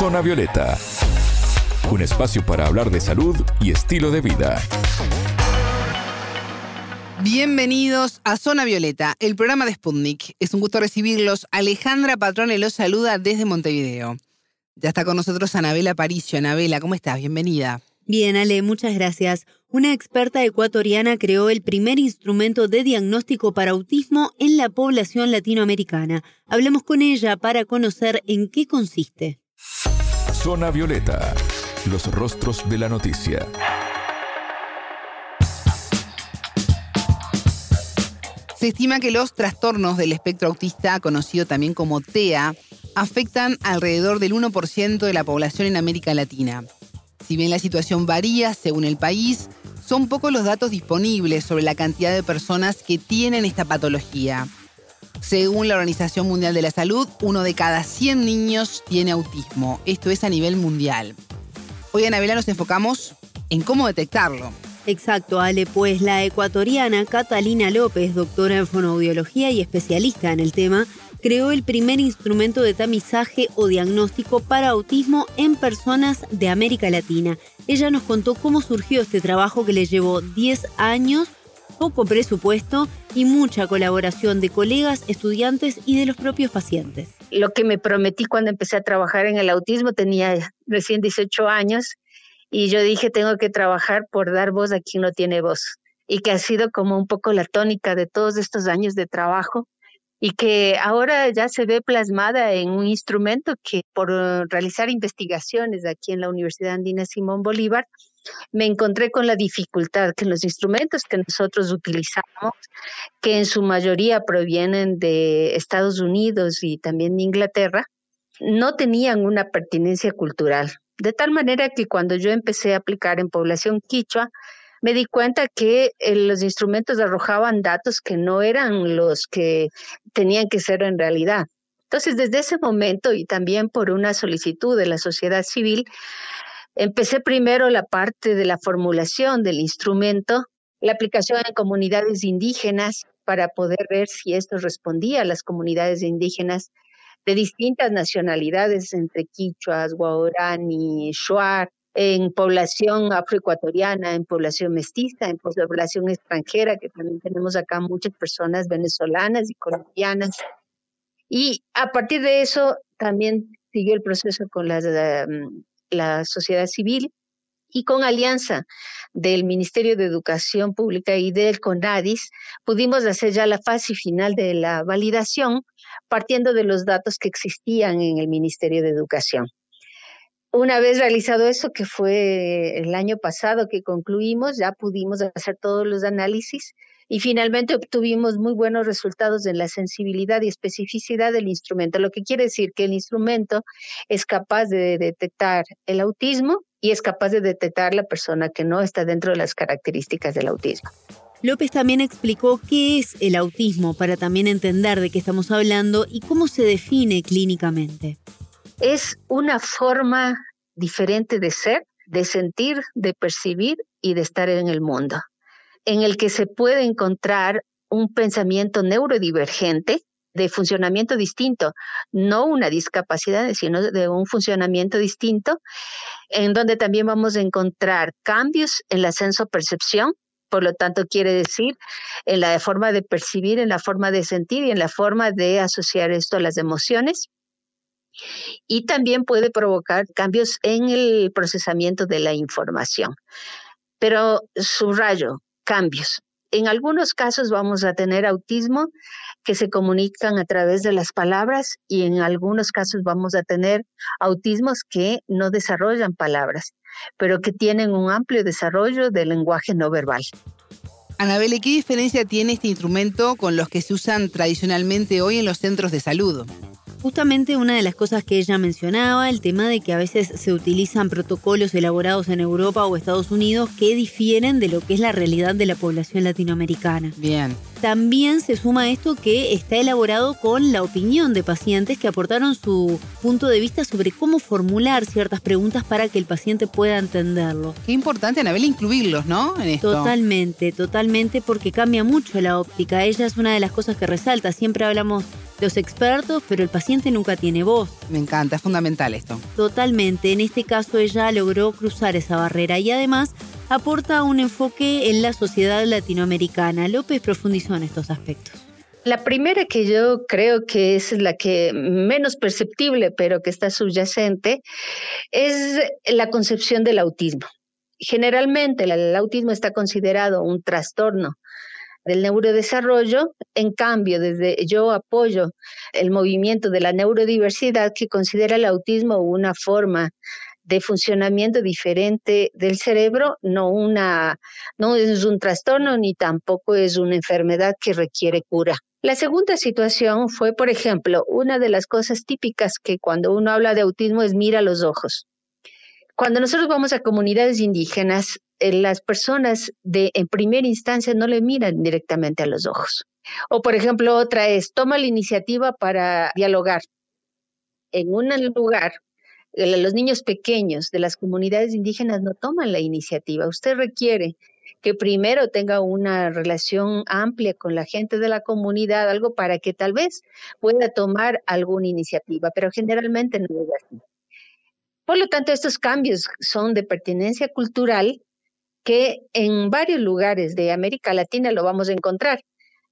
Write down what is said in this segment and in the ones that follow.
Zona Violeta, un espacio para hablar de salud y estilo de vida. Bienvenidos a Zona Violeta, el programa de Sputnik. Es un gusto recibirlos. Alejandra Patrone los saluda desde Montevideo. Ya está con nosotros Anabela Paricio. Anabela, ¿cómo estás? Bienvenida. Bien, Ale, muchas gracias. Una experta ecuatoriana creó el primer instrumento de diagnóstico para autismo en la población latinoamericana. Hablemos con ella para conocer en qué consiste. Zona Violeta, los rostros de la noticia. Se estima que los trastornos del espectro autista, conocido también como TEA, afectan alrededor del 1% de la población en América Latina. Si bien la situación varía según el país, son pocos los datos disponibles sobre la cantidad de personas que tienen esta patología. Según la Organización Mundial de la Salud, uno de cada 100 niños tiene autismo. Esto es a nivel mundial. Hoy, Anabela, nos enfocamos en cómo detectarlo. Exacto, Ale, pues la ecuatoriana Catalina López, doctora en fonoaudiología y especialista en el tema, creó el primer instrumento de tamizaje o diagnóstico para autismo en personas de América Latina. Ella nos contó cómo surgió este trabajo que le llevó 10 años, poco presupuesto y mucha colaboración de colegas, estudiantes y de los propios pacientes. Lo que me prometí cuando empecé a trabajar en el autismo tenía recién 18 años y yo dije, tengo que trabajar por dar voz a quien no tiene voz. Y que ha sido como un poco la tónica de todos estos años de trabajo y que ahora ya se ve plasmada en un instrumento que por realizar investigaciones aquí en la Universidad Andina Simón Bolívar, me encontré con la dificultad que los instrumentos que nosotros utilizamos, que en su mayoría provienen de Estados Unidos y también de Inglaterra, no tenían una pertinencia cultural. De tal manera que cuando yo empecé a aplicar en población quichua, me di cuenta que eh, los instrumentos arrojaban datos que no eran los que tenían que ser en realidad. Entonces, desde ese momento y también por una solicitud de la sociedad civil, empecé primero la parte de la formulación del instrumento, la aplicación en comunidades indígenas para poder ver si esto respondía a las comunidades indígenas de distintas nacionalidades, entre quichuas, guaorani, shuar, en población afroecuatoriana, en población mestiza, en población extranjera, que también tenemos acá muchas personas venezolanas y colombianas. Y a partir de eso también siguió el proceso con la, mm, la sociedad civil y con alianza del Ministerio de Educación Pública y del CONADIS, pudimos hacer ya la fase final de la validación partiendo de los datos que existían en el Ministerio de Educación. Una vez realizado eso, que fue el año pasado que concluimos, ya pudimos hacer todos los análisis y finalmente obtuvimos muy buenos resultados en la sensibilidad y especificidad del instrumento, lo que quiere decir que el instrumento es capaz de detectar el autismo y es capaz de detectar la persona que no está dentro de las características del autismo. López también explicó qué es el autismo para también entender de qué estamos hablando y cómo se define clínicamente. Es una forma diferente de ser, de sentir, de percibir y de estar en el mundo, en el que se puede encontrar un pensamiento neurodivergente de funcionamiento distinto, no una discapacidad, sino de un funcionamiento distinto, en donde también vamos a encontrar cambios en la senso-percepción, por lo tanto, quiere decir en la forma de percibir, en la forma de sentir y en la forma de asociar esto a las emociones. Y también puede provocar cambios en el procesamiento de la información. Pero subrayo, cambios. En algunos casos vamos a tener autismo que se comunican a través de las palabras y en algunos casos vamos a tener autismos que no desarrollan palabras pero que tienen un amplio desarrollo del lenguaje no verbal. Anabel, ¿qué diferencia tiene este instrumento con los que se usan tradicionalmente hoy en los centros de salud? Justamente una de las cosas que ella mencionaba, el tema de que a veces se utilizan protocolos elaborados en Europa o Estados Unidos que difieren de lo que es la realidad de la población latinoamericana. Bien. También se suma esto que está elaborado con la opinión de pacientes que aportaron su punto de vista sobre cómo formular ciertas preguntas para que el paciente pueda entenderlo. Qué importante, Anabel, incluirlos, ¿no? En esto. Totalmente, totalmente, porque cambia mucho la óptica. Ella es una de las cosas que resalta. Siempre hablamos los expertos, pero el paciente nunca tiene voz. Me encanta, es fundamental esto. Totalmente. En este caso ella logró cruzar esa barrera y además aporta un enfoque en la sociedad latinoamericana. López profundizó en estos aspectos. La primera que yo creo que es la que menos perceptible, pero que está subyacente, es la concepción del autismo. Generalmente el autismo está considerado un trastorno del neurodesarrollo. En cambio, desde yo apoyo el movimiento de la neurodiversidad que considera el autismo una forma de funcionamiento diferente del cerebro, no una no es un trastorno ni tampoco es una enfermedad que requiere cura. La segunda situación fue, por ejemplo, una de las cosas típicas que cuando uno habla de autismo es mira los ojos. Cuando nosotros vamos a comunidades indígenas, las personas de en primera instancia no le miran directamente a los ojos. O por ejemplo, otra es, toma la iniciativa para dialogar. En un lugar los niños pequeños de las comunidades indígenas no toman la iniciativa. Usted requiere que primero tenga una relación amplia con la gente de la comunidad, algo para que tal vez pueda tomar alguna iniciativa, pero generalmente no es así. Por lo tanto, estos cambios son de pertenencia cultural que en varios lugares de América Latina lo vamos a encontrar.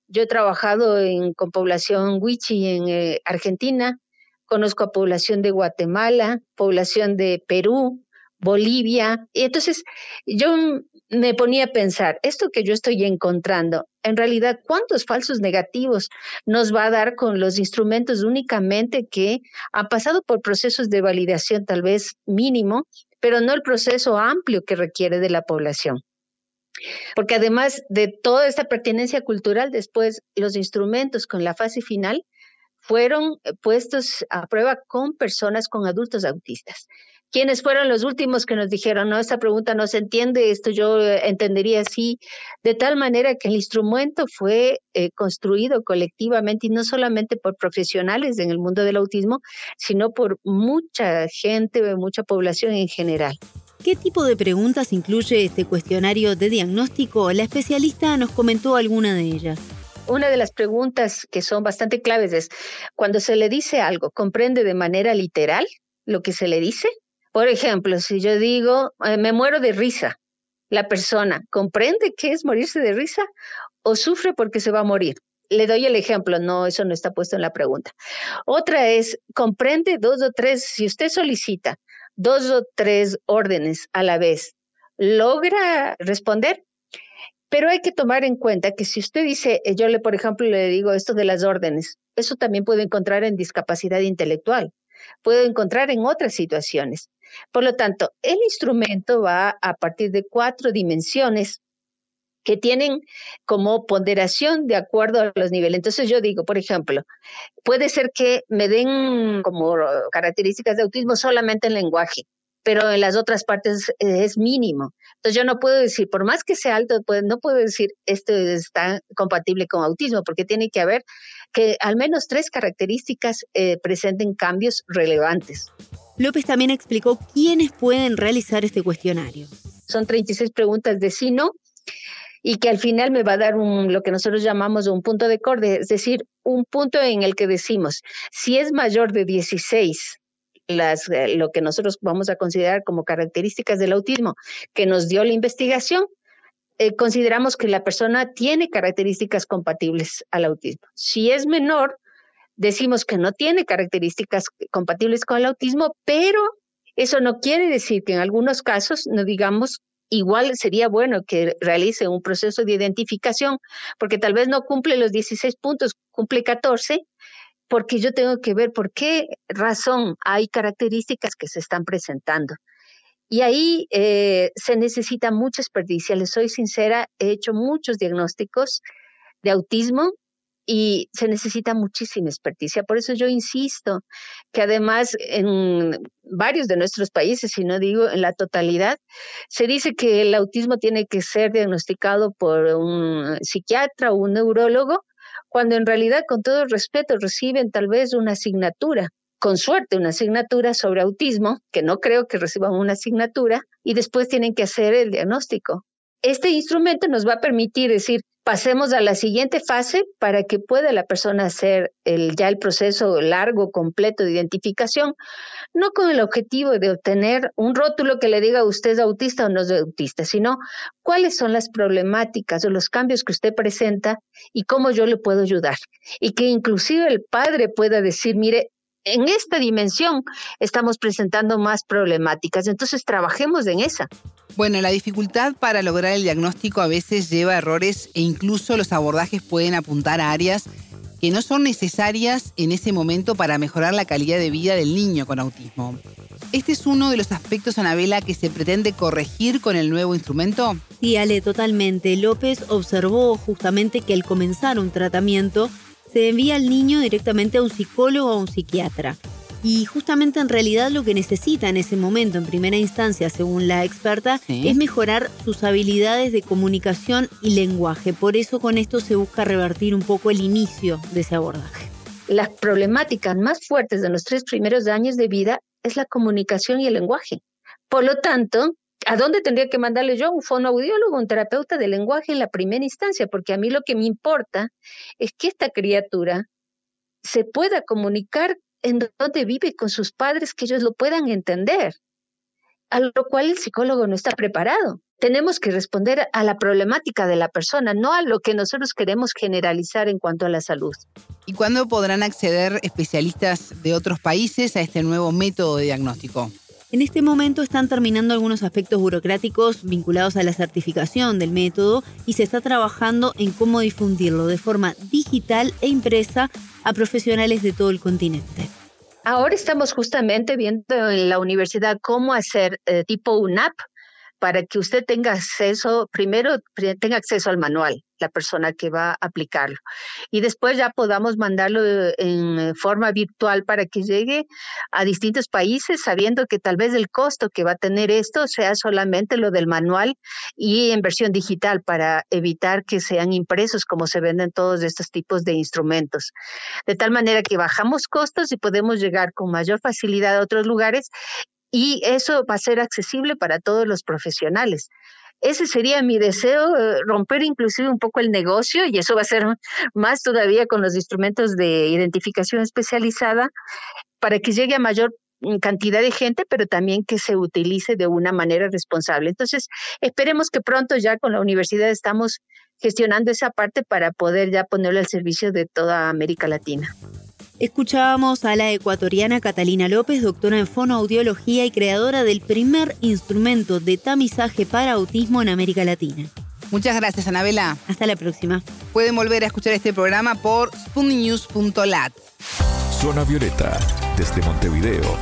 Yo he trabajado con población wichi en eh, Argentina, conozco a población de Guatemala, población de Perú, Bolivia. Y entonces yo me ponía a pensar, esto que yo estoy encontrando, en realidad, ¿cuántos falsos negativos nos va a dar con los instrumentos únicamente que han pasado por procesos de validación tal vez mínimo, pero no el proceso amplio que requiere de la población? Porque además de toda esta pertenencia cultural, después los instrumentos con la fase final fueron eh, puestos a prueba con personas con adultos autistas. ¿Quiénes fueron los últimos que nos dijeron, no, esta pregunta no se entiende, esto yo eh, entendería así, de tal manera que el instrumento fue eh, construido colectivamente y no solamente por profesionales en el mundo del autismo, sino por mucha gente, mucha población en general. ¿Qué tipo de preguntas incluye este cuestionario de diagnóstico? La especialista nos comentó alguna de ellas una de las preguntas que son bastante claves es, cuando se le dice algo, ¿comprende de manera literal lo que se le dice? Por ejemplo, si yo digo, eh, me muero de risa, la persona comprende qué es morirse de risa o sufre porque se va a morir. Le doy el ejemplo, no, eso no está puesto en la pregunta. Otra es, comprende dos o tres, si usted solicita dos o tres órdenes a la vez, ¿logra responder? Pero hay que tomar en cuenta que si usted dice, eh, yo le, por ejemplo, le digo esto de las órdenes, eso también puede encontrar en discapacidad intelectual, puede encontrar en otras situaciones. Por lo tanto, el instrumento va a partir de cuatro dimensiones que tienen como ponderación de acuerdo a los niveles. Entonces yo digo, por ejemplo, puede ser que me den como características de autismo solamente en lenguaje pero en las otras partes es mínimo. Entonces yo no puedo decir, por más que sea alto, pues, no puedo decir esto está compatible con autismo, porque tiene que haber que al menos tres características eh, presenten cambios relevantes. López también explicó quiénes pueden realizar este cuestionario. Son 36 preguntas de sí, no, y que al final me va a dar un, lo que nosotros llamamos un punto de corte, es decir, un punto en el que decimos, si es mayor de 16 las, eh, lo que nosotros vamos a considerar como características del autismo que nos dio la investigación, eh, consideramos que la persona tiene características compatibles al autismo. Si es menor, decimos que no tiene características compatibles con el autismo, pero eso no quiere decir que en algunos casos no digamos igual sería bueno que realice un proceso de identificación, porque tal vez no cumple los 16 puntos, cumple 14, porque yo tengo que ver por qué razón hay características que se están presentando. Y ahí eh, se necesita mucha experticia. Les soy sincera, he hecho muchos diagnósticos de autismo y se necesita muchísima experticia. Por eso yo insisto que además en varios de nuestros países, si no digo en la totalidad, se dice que el autismo tiene que ser diagnosticado por un psiquiatra o un neurólogo, cuando en realidad, con todo respeto, reciben tal vez una asignatura con suerte una asignatura sobre autismo, que no creo que reciban una asignatura, y después tienen que hacer el diagnóstico. Este instrumento nos va a permitir decir, pasemos a la siguiente fase para que pueda la persona hacer ya el proceso largo, completo de identificación, no con el objetivo de obtener un rótulo que le diga usted es autista o no es autista, sino cuáles son las problemáticas o los cambios que usted presenta y cómo yo le puedo ayudar. Y que inclusive el padre pueda decir, mire, en esta dimensión estamos presentando más problemáticas, entonces trabajemos en esa. Bueno, la dificultad para lograr el diagnóstico a veces lleva a errores e incluso los abordajes pueden apuntar a áreas que no son necesarias en ese momento para mejorar la calidad de vida del niño con autismo. ¿Este es uno de los aspectos, Anabela, que se pretende corregir con el nuevo instrumento? Sí, Ale, totalmente. López observó justamente que al comenzar un tratamiento se envía al niño directamente a un psicólogo o a un psiquiatra. Y justamente en realidad lo que necesita en ese momento, en primera instancia, según la experta, es mejorar sus habilidades de comunicación y lenguaje. Por eso con esto se busca revertir un poco el inicio de ese abordaje. Las problemáticas más fuertes de los tres primeros años de vida es la comunicación y el lenguaje. Por lo tanto, ¿A dónde tendría que mandarle yo? Un fonoaudiólogo, un terapeuta de lenguaje en la primera instancia, porque a mí lo que me importa es que esta criatura se pueda comunicar en donde vive con sus padres, que ellos lo puedan entender, a lo cual el psicólogo no está preparado. Tenemos que responder a la problemática de la persona, no a lo que nosotros queremos generalizar en cuanto a la salud. ¿Y cuándo podrán acceder especialistas de otros países a este nuevo método de diagnóstico? En este momento están terminando algunos aspectos burocráticos vinculados a la certificación del método y se está trabajando en cómo difundirlo de forma digital e impresa a profesionales de todo el continente. Ahora estamos justamente viendo en la universidad cómo hacer eh, tipo un app para que usted tenga acceso, primero tenga acceso al manual, la persona que va a aplicarlo, y después ya podamos mandarlo en forma virtual para que llegue a distintos países, sabiendo que tal vez el costo que va a tener esto sea solamente lo del manual y en versión digital para evitar que sean impresos como se venden todos estos tipos de instrumentos. De tal manera que bajamos costos y podemos llegar con mayor facilidad a otros lugares y eso va a ser accesible para todos los profesionales. Ese sería mi deseo, eh, romper inclusive un poco el negocio y eso va a ser más todavía con los instrumentos de identificación especializada para que llegue a mayor mm, cantidad de gente, pero también que se utilice de una manera responsable. Entonces, esperemos que pronto ya con la universidad estamos gestionando esa parte para poder ya ponerlo al servicio de toda América Latina. Escuchábamos a la ecuatoriana Catalina López, doctora en fonoaudiología y creadora del primer instrumento de tamizaje para autismo en América Latina. Muchas gracias, Anabela. Hasta la próxima. Pueden volver a escuchar este programa por spunnews.lat. Zona Violeta, desde Montevideo,